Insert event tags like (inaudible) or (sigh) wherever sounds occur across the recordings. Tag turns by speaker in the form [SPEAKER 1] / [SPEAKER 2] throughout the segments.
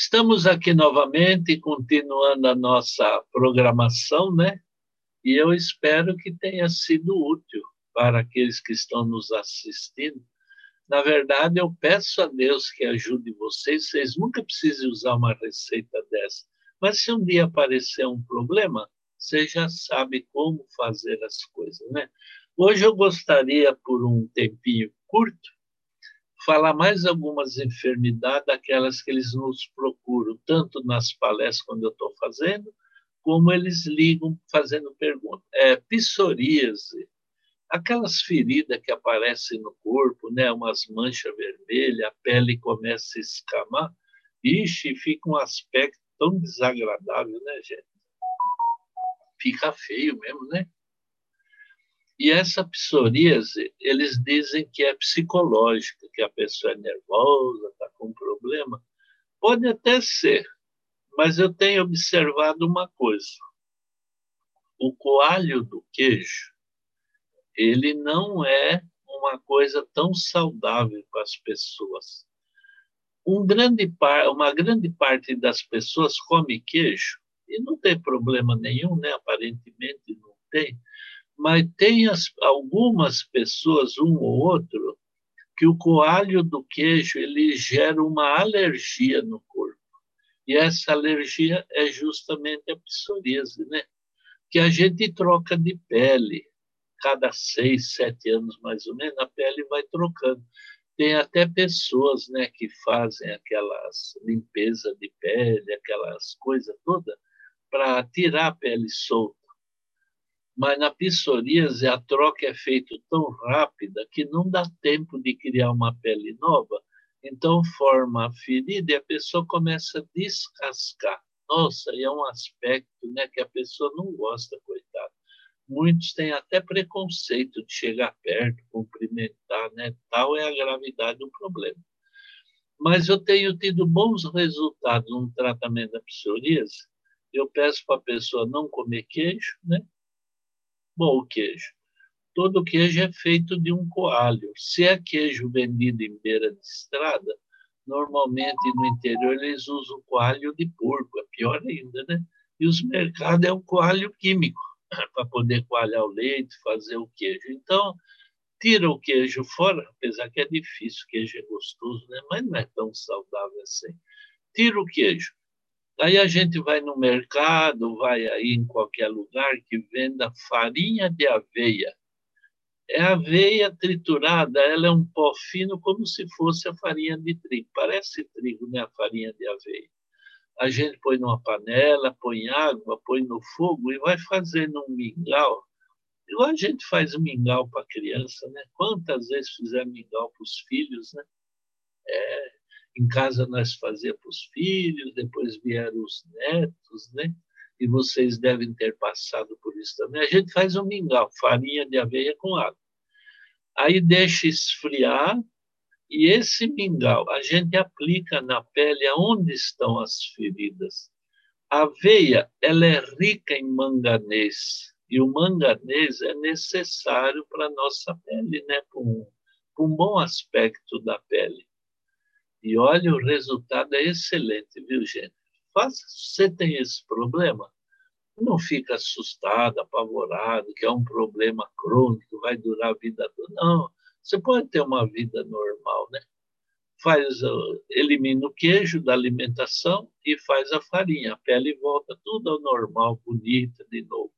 [SPEAKER 1] Estamos aqui novamente, continuando a nossa programação, né? E eu espero que tenha sido útil para aqueles que estão nos assistindo. Na verdade, eu peço a Deus que ajude vocês. Vocês nunca precisam usar uma receita dessa. Mas se um dia aparecer um problema, você já sabe como fazer as coisas, né? Hoje eu gostaria, por um tempinho curto, falar mais algumas enfermidades, aquelas que eles nos procuram, tanto nas palestras, quando eu estou fazendo, como eles ligam fazendo perguntas. É, psoríase, aquelas feridas que aparecem no corpo, né, umas manchas vermelhas, a pele começa a escamar, ixi, fica um aspecto tão desagradável, né, gente? Fica feio mesmo, né? E essa psoríase, eles dizem que é psicológica, que a pessoa é nervosa, está com um problema. Pode até ser, mas eu tenho observado uma coisa. O coalho do queijo, ele não é uma coisa tão saudável para as pessoas. Um grande par, uma grande parte das pessoas come queijo e não tem problema nenhum, né? Aparentemente não tem mas tem as, algumas pessoas, um ou outro, que o coalho do queijo ele gera uma alergia no corpo. E essa alergia é justamente a psoríase, né? Que a gente troca de pele. Cada seis, sete anos, mais ou menos, a pele vai trocando. Tem até pessoas né, que fazem aquelas limpeza de pele, aquelas coisas todas, para tirar a pele solta mas na psoríase a troca é feita tão rápida que não dá tempo de criar uma pele nova, então forma a ferida e a pessoa começa a descascar. Nossa, e é um aspecto né, que a pessoa não gosta, coitado. Muitos têm até preconceito de chegar perto, cumprimentar, né? Tal é a gravidade do problema. Mas eu tenho tido bons resultados no tratamento da psoríase. Eu peço para a pessoa não comer queijo, né? Bom, o queijo. Todo queijo é feito de um coalho. Se é queijo vendido em beira de estrada, normalmente no interior eles usam coalho de porco, é pior ainda, né? E os mercados é o coalho químico, (laughs) para poder coalhar o leite, fazer o queijo. Então, tira o queijo fora, apesar que é difícil, queijo é gostoso, né? mas não é tão saudável assim. Tira o queijo. Aí a gente vai no mercado, vai aí em qualquer lugar que venda farinha de aveia. É aveia triturada, ela é um pó fino como se fosse a farinha de trigo. Parece trigo, né, a farinha de aveia. A gente põe numa panela, põe água, põe no fogo e vai fazendo um mingau. Igual a gente faz mingau para criança, né? Quantas vezes fizer mingau para os filhos, né? É, em casa nós fazíamos para os filhos, depois vieram os netos, né? E vocês devem ter passado por isso também. A gente faz um mingau, farinha de aveia com água. Aí deixa esfriar e esse mingau a gente aplica na pele aonde estão as feridas. A aveia, ela é rica em manganês e o manganês é necessário para a nossa pele, né? Para um bom aspecto da pele. E olha, o resultado é excelente, viu, gente? Faça, você tem esse problema, não fica assustado, apavorado, que é um problema crônico, vai durar a vida toda. Não, você pode ter uma vida normal, né? Faz, elimina o queijo da alimentação e faz a farinha. A pele volta tudo ao normal, bonita de novo.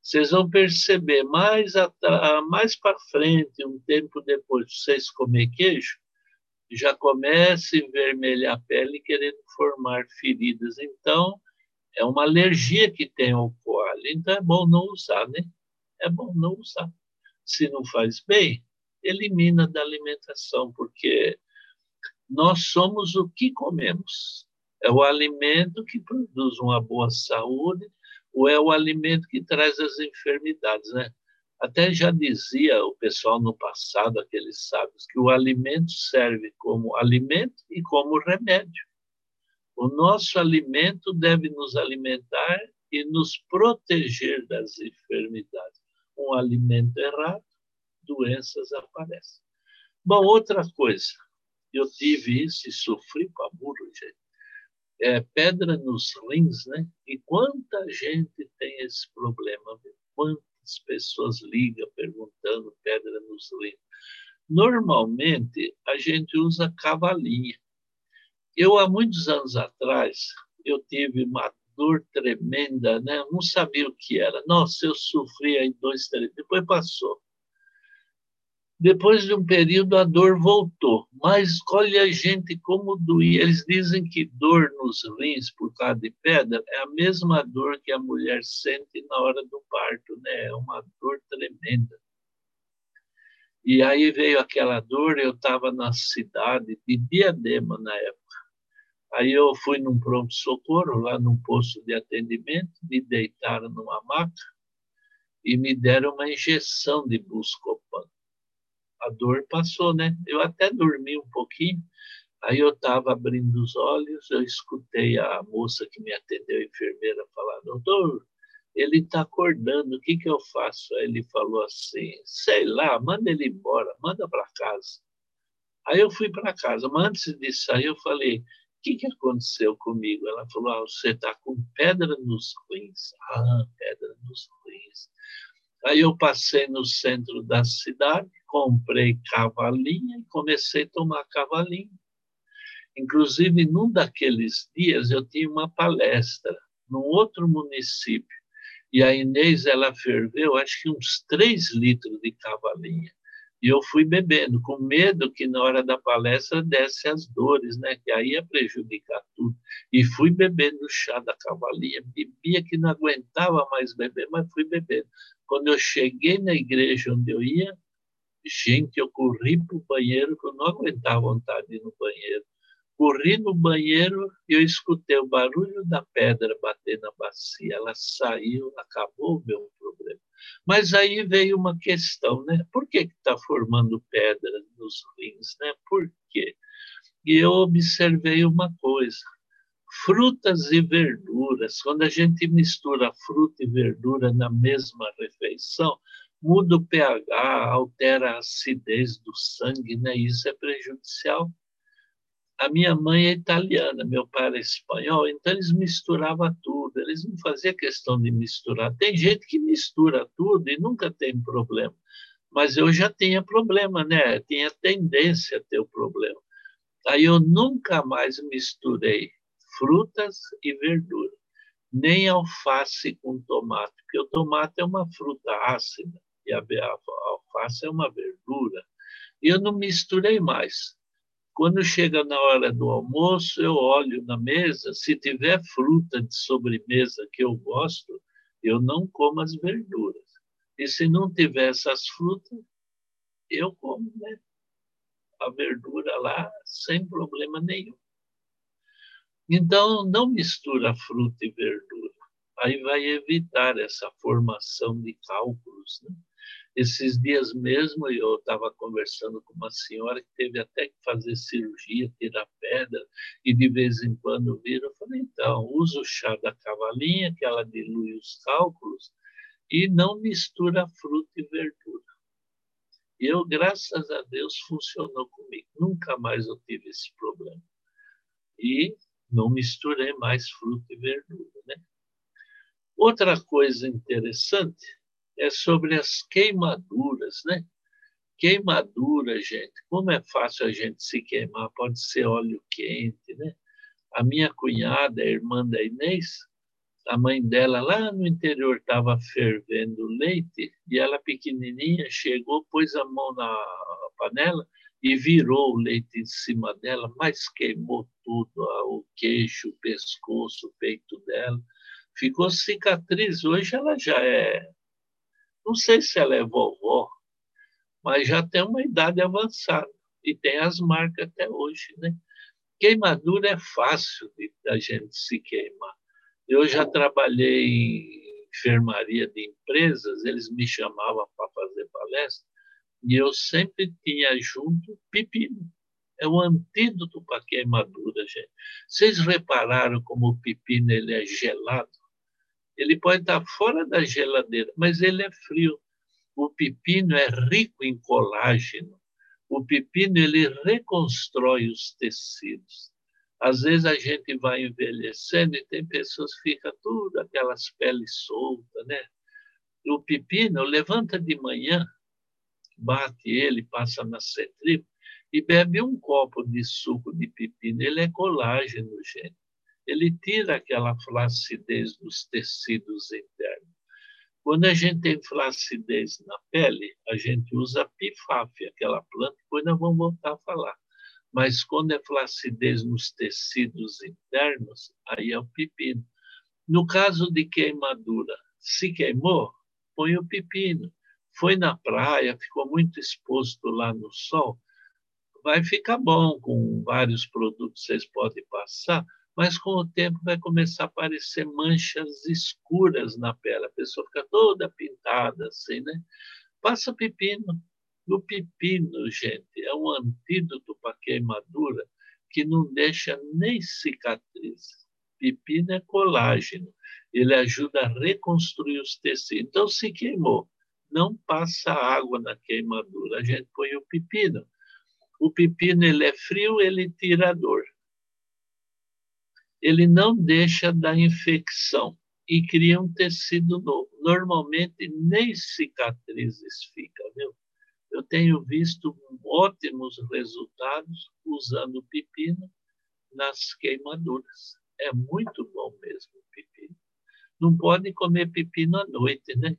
[SPEAKER 1] Vocês vão perceber mais, mais para frente, um tempo depois, vocês comer queijo, já começa a envermelhar a pele querendo formar feridas. Então, é uma alergia que tem ao coalho. Então, é bom não usar, né? É bom não usar. Se não faz bem, elimina da alimentação, porque nós somos o que comemos. É o alimento que produz uma boa saúde ou é o alimento que traz as enfermidades, né? Até já dizia o pessoal no passado, aqueles sábios, que o alimento serve como alimento e como remédio. O nosso alimento deve nos alimentar e nos proteger das enfermidades. Um alimento errado, doenças aparecem. Bom, outra coisa, eu tive isso e sofri para burro, gente. é, pedra nos rins, né? E quanta gente tem esse problema? Quantas pessoas ligam perguntando pedra nos rins? Normalmente, a gente usa cavalinha. Eu, há muitos anos atrás, eu tive uma dor tremenda, né? Não sabia o que era. Nossa, eu sofri aí dois, três, depois passou. Depois de um período, a dor voltou. Mas escolhe a gente como doía. Eles dizem que dor nos rins por causa de pedra é a mesma dor que a mulher sente na hora do parto, né? É uma dor tremenda. E aí veio aquela dor, eu estava na cidade de Diadema na época. Aí eu fui num pronto-socorro, lá num posto de atendimento, me deitaram numa maca e me deram uma injeção de Buscopan a dor passou, né? Eu até dormi um pouquinho. Aí eu estava abrindo os olhos, eu escutei a moça que me atendeu, a enfermeira, falar: Doutor, ele está acordando, o que, que eu faço? Aí ele falou assim: Sei lá, manda ele embora, manda para casa. Aí eu fui para casa, mas antes de sair, eu falei: O que, que aconteceu comigo? Ela falou: ah, Você está com pedra nos rins. Ah, pedra nos rins. Aí eu passei no centro da cidade, comprei cavalinha e comecei a tomar cavalinho. Inclusive, num daqueles dias, eu tinha uma palestra num outro município. E a Inês, ela ferveu, acho que uns três litros de cavalinha. E eu fui bebendo, com medo que na hora da palestra desse as dores, né? Que aí ia prejudicar tudo. E fui bebendo chá da cavalinha. Bebia que não aguentava mais beber, mas fui bebendo. Quando eu cheguei na igreja onde eu ia, Gente, eu corri para o banheiro, que eu não aguentava vontade de ir no banheiro. Corri no banheiro e eu escutei o barulho da pedra bater na bacia. Ela saiu, acabou o meu problema. Mas aí veio uma questão, né? Por que está formando pedra nos rins? Né? Por quê? E eu observei uma coisa. Frutas e verduras, quando a gente mistura fruta e verdura na mesma refeição, muda o pH, altera a acidez do sangue, né? Isso é prejudicial. A minha mãe é italiana, meu pai é espanhol, então eles misturavam tudo, eles não faziam questão de misturar. Tem gente que mistura tudo e nunca tem problema, mas eu já tinha problema, né? Tinha tendência a ter o problema. Aí eu nunca mais misturei frutas e verduras, nem alface com tomate, porque o tomate é uma fruta ácida e a, alface é uma verdura. E eu não misturei mais. Quando chega na hora do almoço, eu olho na mesa, se tiver fruta de sobremesa que eu gosto, eu não como as verduras. E se não tiver essas frutas, eu como né? a verdura lá sem problema nenhum. Então, não mistura fruta e verdura. Aí vai evitar essa formação de cálculos. Né? Esses dias mesmo eu estava conversando com uma senhora que teve até que fazer cirurgia, tirar pedra, e de vez em quando vira. Eu falei, então, usa o chá da cavalinha, que ela dilui os cálculos, e não mistura fruta e verdura. Eu, graças a Deus, funcionou comigo. Nunca mais eu tive esse problema. E não misturei mais fruta e verdura. Né? Outra coisa interessante é sobre as queimaduras, né? Queimadura, gente, como é fácil a gente se queimar, pode ser óleo quente, né? A minha cunhada, a irmã da Inês, a mãe dela lá no interior estava fervendo leite e ela pequenininha chegou, pôs a mão na panela e virou o leite em cima dela, mas queimou tudo, o queixo, o pescoço, o peito dela. Ficou cicatriz. Hoje ela já é não sei se ela é vovó, mas já tem uma idade avançada e tem as marcas até hoje, né? Queimadura é fácil de, da gente se queimar. Eu já trabalhei em enfermaria de empresas, eles me chamavam para fazer palestra e eu sempre tinha junto pepino. É o antídoto para queimadura, gente. Vocês repararam como o pepino ele é gelado? Ele pode estar fora da geladeira, mas ele é frio. O pepino é rico em colágeno. O pepino ele reconstrói os tecidos. Às vezes a gente vai envelhecendo e tem pessoas que ficam tudo aquelas peles soltas, né? O pepino levanta de manhã, bate ele, passa na cetrifa e bebe um copo de suco de pepino. Ele é colágeno, gente. Ele tira aquela flacidez dos tecidos internos. Quando a gente tem flacidez na pele, a gente usa pifaf, aquela planta, depois nós vamos voltar a falar. Mas quando é flacidez nos tecidos internos, aí é o pepino. No caso de queimadura, se queimou, põe o pepino. Foi na praia, ficou muito exposto lá no sol, vai ficar bom com vários produtos vocês podem passar, mas com o tempo vai começar a aparecer manchas escuras na pele, a pessoa fica toda pintada assim, né? Passa pepino. O pepino, gente, é um antídoto para queimadura que não deixa nem cicatriz. Pepino é colágeno, ele ajuda a reconstruir os tecidos. Então, se queimou, não passa água na queimadura, a gente põe o pepino. O pepino ele é frio, ele tira a dor ele não deixa da infecção e cria um tecido novo. Normalmente nem cicatrizes ficam, viu? Eu tenho visto ótimos resultados usando pepino nas queimaduras. É muito bom mesmo o pepino. Não pode comer pepino à noite, né?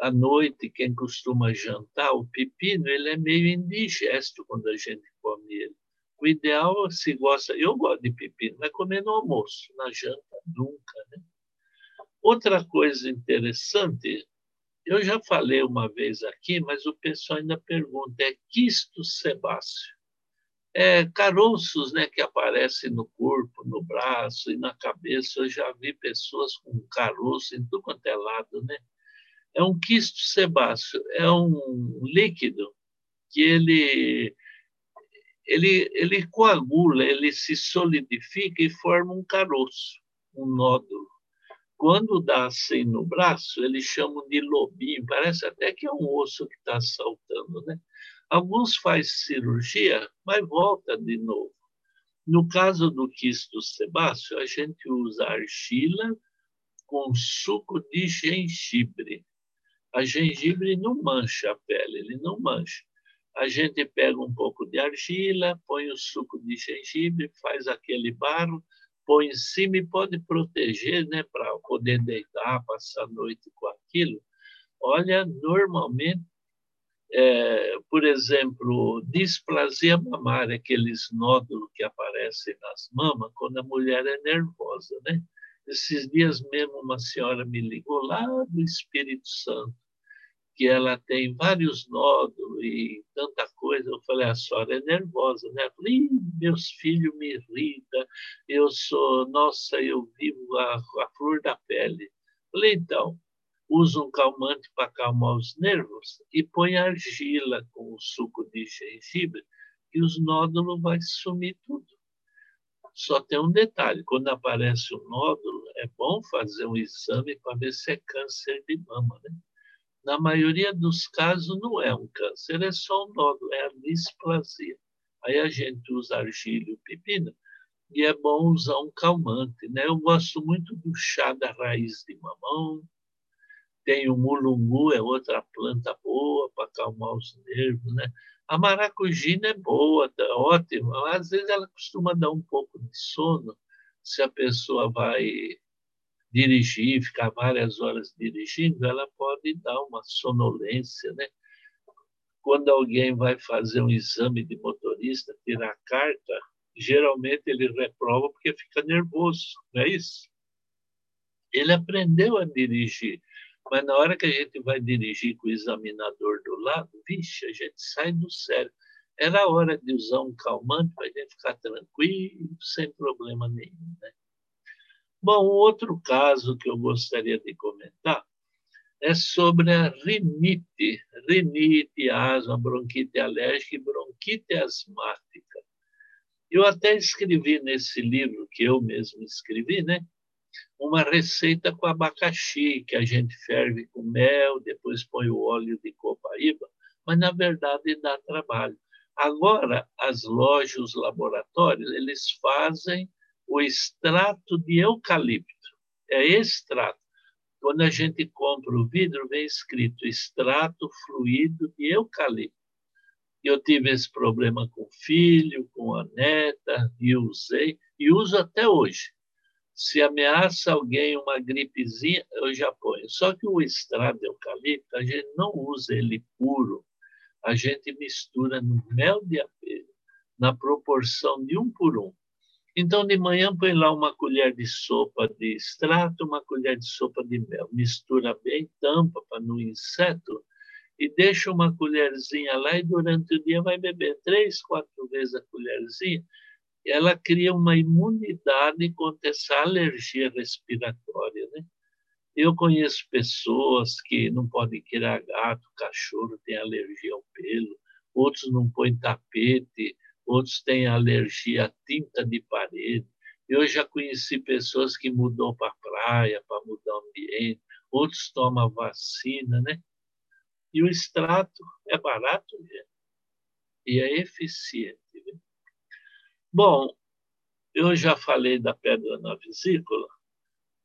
[SPEAKER 1] À noite, quem costuma jantar, o pepino, ele é meio indigesto quando a gente come ele. O ideal, se gosta, eu gosto de pepino, mas comer no almoço, na janta, nunca. Né? Outra coisa interessante, eu já falei uma vez aqui, mas o pessoal ainda pergunta, é quisto sebáceo. É, caroços né, que aparecem no corpo, no braço e na cabeça. Eu já vi pessoas com caroço em tudo quanto é lado. Né? É um quisto sebáceo, é um líquido que ele ele, ele coagula, ele se solidifica e forma um caroço, um nódulo. Quando dá assim no braço, eles chamam de lobinho, parece até que é um osso que está saltando. Né? Alguns faz cirurgia, mas volta de novo. No caso do quisto sebáceo, a gente usa argila com suco de gengibre. A gengibre não mancha a pele, ele não mancha a gente pega um pouco de argila, põe o suco de gengibre, faz aquele barro, põe em cima e pode proteger, né, para poder deitar, passar a noite com aquilo. Olha, normalmente, é, por exemplo, displasia mamária, aqueles nódulos que aparecem nas mamas quando a mulher é nervosa, né? Esses dias mesmo uma senhora me ligou lá do Espírito Santo que ela tem vários nódulos e tanta coisa. Eu falei, a senhora é nervosa, né? Eu falei, meus filhos me irritam, eu sou, nossa, eu vivo a, a flor da pele. Eu falei, então, usa um calmante para acalmar os nervos e põe argila com o suco de gengibre e os nódulos vai sumir tudo. Só tem um detalhe, quando aparece um nódulo, é bom fazer um exame para ver se é câncer de mama, né? Na maioria dos casos, não é um câncer, é só um nódulo, é a displasia. Aí a gente usa argila e pepino, e é bom usar um calmante. Né? Eu gosto muito do chá da raiz de mamão, tem o mulungu, é outra planta boa para acalmar os nervos. Né? A maracujina é boa, tá ótima, às vezes ela costuma dar um pouco de sono, se a pessoa vai dirigir, ficar várias horas dirigindo, ela pode dar uma sonolência, né? Quando alguém vai fazer um exame de motorista, tirar a carta, geralmente ele reprova porque fica nervoso, não é isso? Ele aprendeu a dirigir, mas na hora que a gente vai dirigir com o examinador do lado, vixe, a gente sai do sério. Era hora de usar um calmante para a gente ficar tranquilo, sem problema nenhum, né? Bom, outro caso que eu gostaria de comentar é sobre a rinite, rinite, asma, bronquite alérgica e bronquite asmática. Eu até escrevi nesse livro que eu mesmo escrevi, né? Uma receita com abacaxi que a gente ferve com mel, depois põe o óleo de copaíba, mas na verdade dá trabalho, Agora, as lojas, os laboratórios, eles fazem o extrato de eucalipto. É extrato. Quando a gente compra o vidro, vem escrito extrato fluido de eucalipto. Eu tive esse problema com o filho, com a neta, e usei, e uso até hoje. Se ameaça alguém uma gripezinha, eu já ponho. Só que o extrato de eucalipto, a gente não usa ele puro, a gente mistura no mel de abelha, na proporção de um por um. Então, de manhã, põe lá uma colher de sopa de extrato, uma colher de sopa de mel. Mistura bem, tampa para no inseto e deixa uma colherzinha lá e durante o dia vai beber três, quatro vezes a colherzinha. Ela cria uma imunidade contra essa alergia respiratória, né? Eu conheço pessoas que não podem criar gato, cachorro tem alergia ao pelo, outros não põem tapete, outros têm alergia à tinta de parede. Eu já conheci pessoas que mudou para a praia, para mudar o ambiente, outros tomam vacina, né? E o extrato é barato mesmo. E é eficiente. Né? Bom, eu já falei da pedra na vesícula,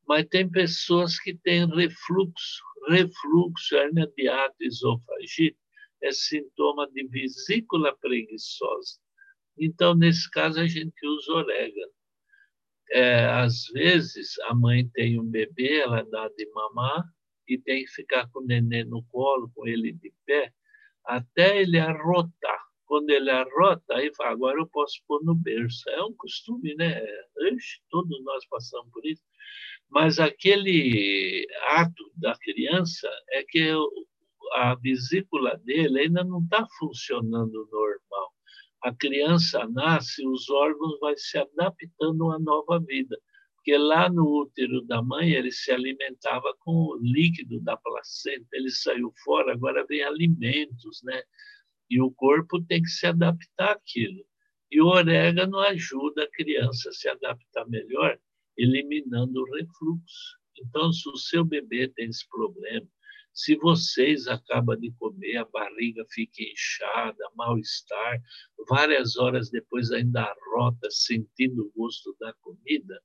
[SPEAKER 1] mas tem pessoas que têm refluxo. Refluxo, hernia de ato, esofagite, é sintoma de vesícula preguiçosa. Então, nesse caso, a gente usa orégano. É, às vezes, a mãe tem um bebê, ela dá de mamar e tem que ficar com o neném no colo, com ele de pé, até ele arrotar. Quando ele arrota, aí fala, agora eu posso pôr no berço. É um costume, né? Ixi, todos nós passamos por isso. Mas aquele ato da criança é que a vesícula dele ainda não está funcionando normal a criança nasce, os órgãos vão se adaptando a uma nova vida. Porque lá no útero da mãe ele se alimentava com o líquido da placenta, ele saiu fora, agora vem alimentos, né? E o corpo tem que se adaptar àquilo. E o orégano ajuda a criança a se adaptar melhor, eliminando o refluxo. Então, se o seu bebê tem esse problema, se vocês acabam de comer, a barriga fica inchada, mal-estar, várias horas depois ainda rota, sentindo o gosto da comida,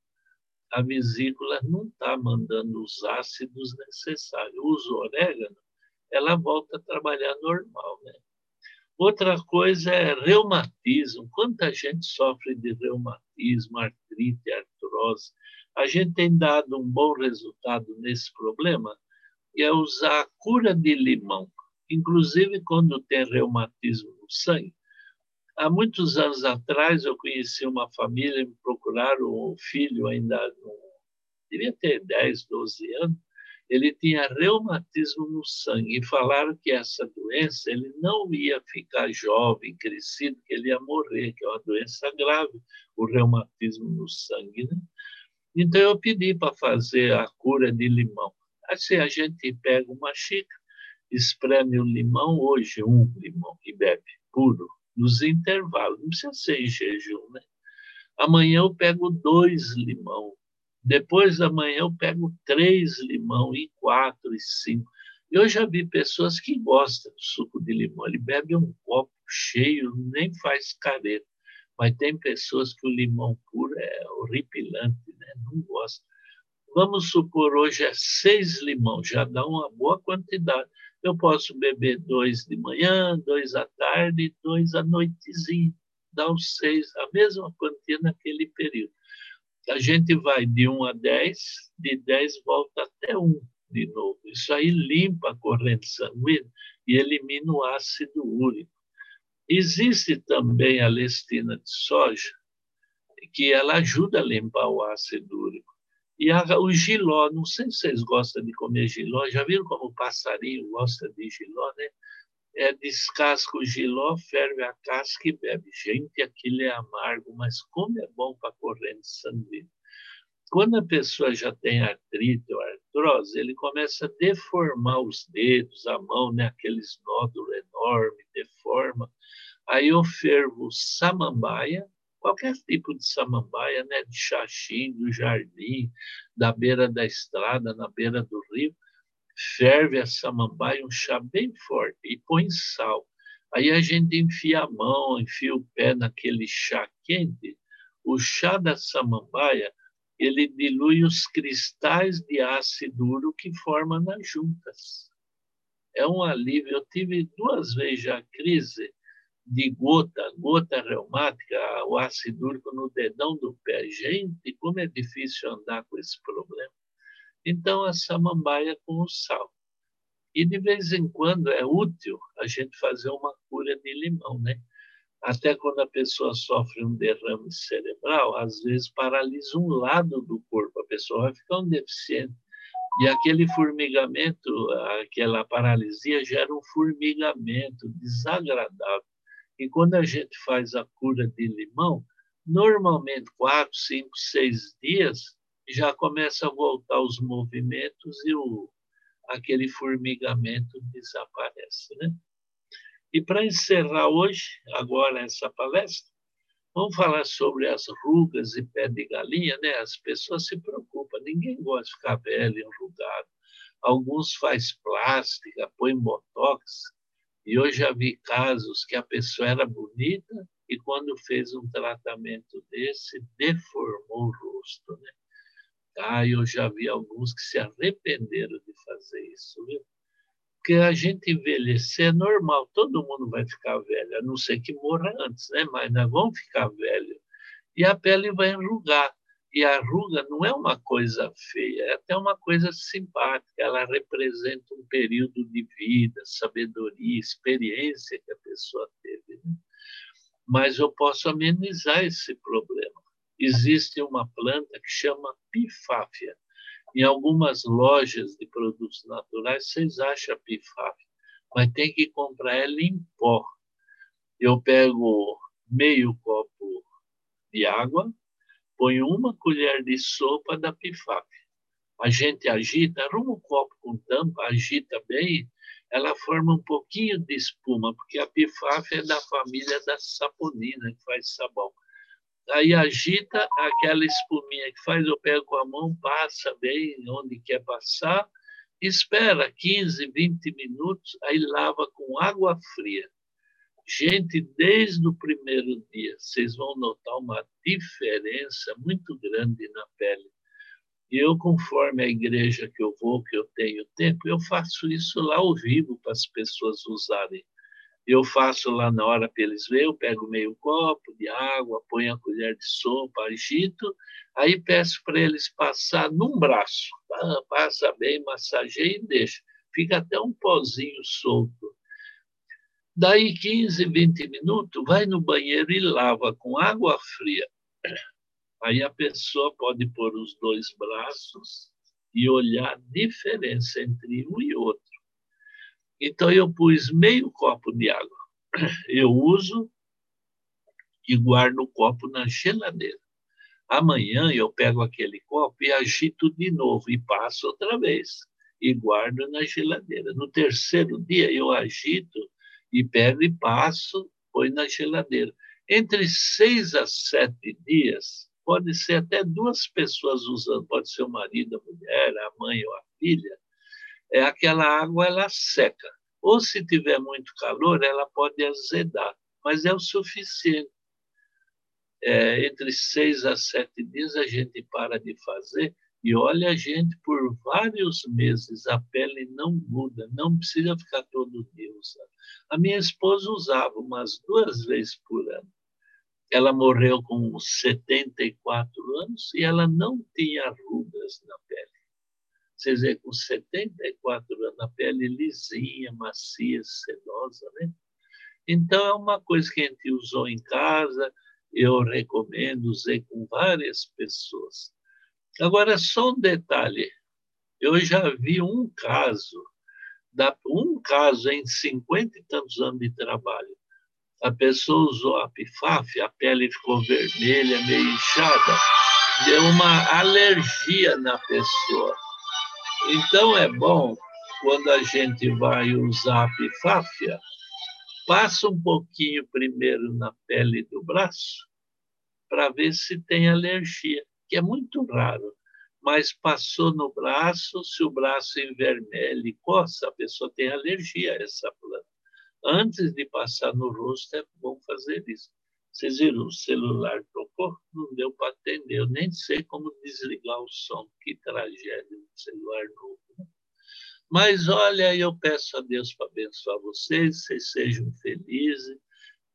[SPEAKER 1] a vesícula não está mandando os ácidos necessários. Usa orégano, ela volta a trabalhar normal. Né? Outra coisa é reumatismo. Quanta gente sofre de reumatismo, artrite, artrose. A gente tem dado um bom resultado nesse problema é usar a cura de limão, inclusive quando tem reumatismo no sangue. Há muitos anos atrás, eu conheci uma família, me procuraram um filho ainda, devia ter 10, 12 anos, ele tinha reumatismo no sangue e falaram que essa doença ele não ia ficar jovem, crescido, que ele ia morrer, que é uma doença grave, o reumatismo no sangue. Né? Então eu pedi para fazer a cura de limão. Assim, a gente pega uma xícara, espreme o limão, hoje um limão, e bebe, puro, nos intervalos, não precisa ser em jejum, né? Amanhã eu pego dois limão, depois da manhã eu pego três limão, e quatro, e cinco. Eu já vi pessoas que gostam do suco de limão, ele bebe um copo cheio, nem faz careta. Mas tem pessoas que o limão puro é horripilante, né? não gostam. Vamos supor, hoje é seis limões, já dá uma boa quantidade. Eu posso beber dois de manhã, dois à tarde, dois à noitezinha. Dá os seis, a mesma quantia naquele período. A gente vai de um a dez, de dez volta até um de novo. Isso aí limpa a corrente sanguínea e elimina o ácido úrico. Existe também a lestina de soja, que ela ajuda a limpar o ácido úrico. E a, o giló, não sei se vocês gostam de comer giló, já viram como o passarinho gosta de giló, né? É, descasca o giló, ferve a casca e bebe. Gente, aquilo é amargo, mas como é bom para corrente sanguínea. Quando a pessoa já tem artrite ou artrose, ele começa a deformar os dedos, a mão, né? aqueles nódulos enormes, deforma. Aí eu fervo samambaia, qualquer tipo de samambaia, né, de xaxim, do jardim, da beira da estrada, na beira do rio, ferve a samambaia, um chá bem forte, e põe sal. Aí a gente enfia a mão, enfia o pé naquele chá quente. O chá da samambaia, ele dilui os cristais de ácido duro que forma nas juntas. É um alívio. Eu tive duas vezes já crise de gota, gota reumática, o ácido úrico no dedão do pé. Gente, como é difícil andar com esse problema. Então, a samambaia com o sal. E, de vez em quando, é útil a gente fazer uma cura de limão, né? Até quando a pessoa sofre um derrame cerebral, às vezes paralisa um lado do corpo, a pessoa vai ficar um deficiente. E aquele formigamento, aquela paralisia gera um formigamento desagradável. E quando a gente faz a cura de limão, normalmente quatro, cinco, seis dias já começa a voltar os movimentos e o, aquele formigamento desaparece, né? E para encerrar hoje, agora essa palestra, vamos falar sobre as rugas e pé de galinha, né? As pessoas se preocupam, ninguém gosta de ficar velho, enrugado. Alguns faz plástica, põe botox, e eu já vi casos que a pessoa era bonita e quando fez um tratamento desse, deformou o rosto, né? Ah, eu já vi alguns que se arrependeram de fazer isso, viu? Porque a gente envelhecer é normal, todo mundo vai ficar velho, a não ser que morra antes, né? Mas nós vamos ficar velho. E a pele vai enrugar. E a ruga não é uma coisa feia, é até uma coisa simpática. Ela representa um período de vida, sabedoria, experiência que a pessoa teve. Né? Mas eu posso amenizar esse problema. Existe uma planta que chama pifáfia. Em algumas lojas de produtos naturais, vocês acham pifáfia, mas tem que comprar ela em pó. Eu pego meio copo de água, põe uma colher de sopa da pifap. A gente agita, arruma o copo com tampa, agita bem, ela forma um pouquinho de espuma, porque a pifaf é da família da saponina, que faz sabão. Aí agita aquela espuminha que faz, eu pego com a mão, passa bem onde quer passar, espera 15, 20 minutos, aí lava com água fria. Gente, desde o primeiro dia, vocês vão notar uma diferença muito grande na pele. E eu, conforme a igreja que eu vou, que eu tenho tempo, eu faço isso lá ao vivo para as pessoas usarem. Eu faço lá na hora para eles verem, eu pego meio copo de água, ponho a colher de sopa, agito, aí peço para eles passar num braço. Passa bem, massageia e deixa. Fica até um pozinho solto. Daí 15, 20 minutos, vai no banheiro e lava com água fria. Aí a pessoa pode pôr os dois braços e olhar a diferença entre um e outro. Então eu pus meio copo de água. Eu uso e guardo o copo na geladeira. Amanhã eu pego aquele copo e agito de novo e passo outra vez e guardo na geladeira. No terceiro dia eu agito e pego e passo, põe na geladeira. Entre seis a sete dias, pode ser até duas pessoas usando, pode ser o marido, a mulher, a mãe ou a filha, é aquela água ela seca. Ou se tiver muito calor, ela pode azedar, mas é o suficiente. É, entre seis a sete dias a gente para de fazer e olha, gente, por vários meses a pele não muda, não precisa ficar todo usando. A minha esposa usava umas duas vezes por ano. Ela morreu com 74 anos e ela não tinha rugas na pele. Vocês veem, com 74 anos, a pele lisinha, macia, sedosa, né? Então, é uma coisa que a gente usou em casa, eu recomendo, usei com várias pessoas. Agora, só um detalhe. Eu já vi um caso, um caso em 50 e tantos anos de trabalho. A pessoa usou a pifaf, a pele ficou vermelha, meio inchada, deu uma alergia na pessoa. Então, é bom, quando a gente vai usar a pifáfia, passa um pouquinho primeiro na pele do braço, para ver se tem alergia que é muito raro, mas passou no braço, se o braço envermelha e coça, a pessoa tem alergia a essa planta. Antes de passar no rosto, é bom fazer isso. Vocês viram, o celular tocou, não deu para atender. Eu nem sei como desligar o som. Que tragédia um celular novo. Né? Mas olha, eu peço a Deus para abençoar vocês, vocês sejam felizes,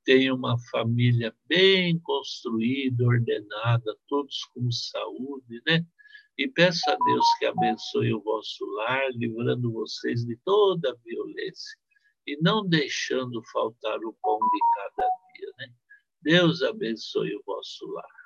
[SPEAKER 1] tenham uma família bem construída, ordenada, todos com saúde, né? E peço a Deus que abençoe o vosso lar, livrando vocês de toda violência e não deixando faltar o pão de cada dia, né? Deus abençoe o vosso lar.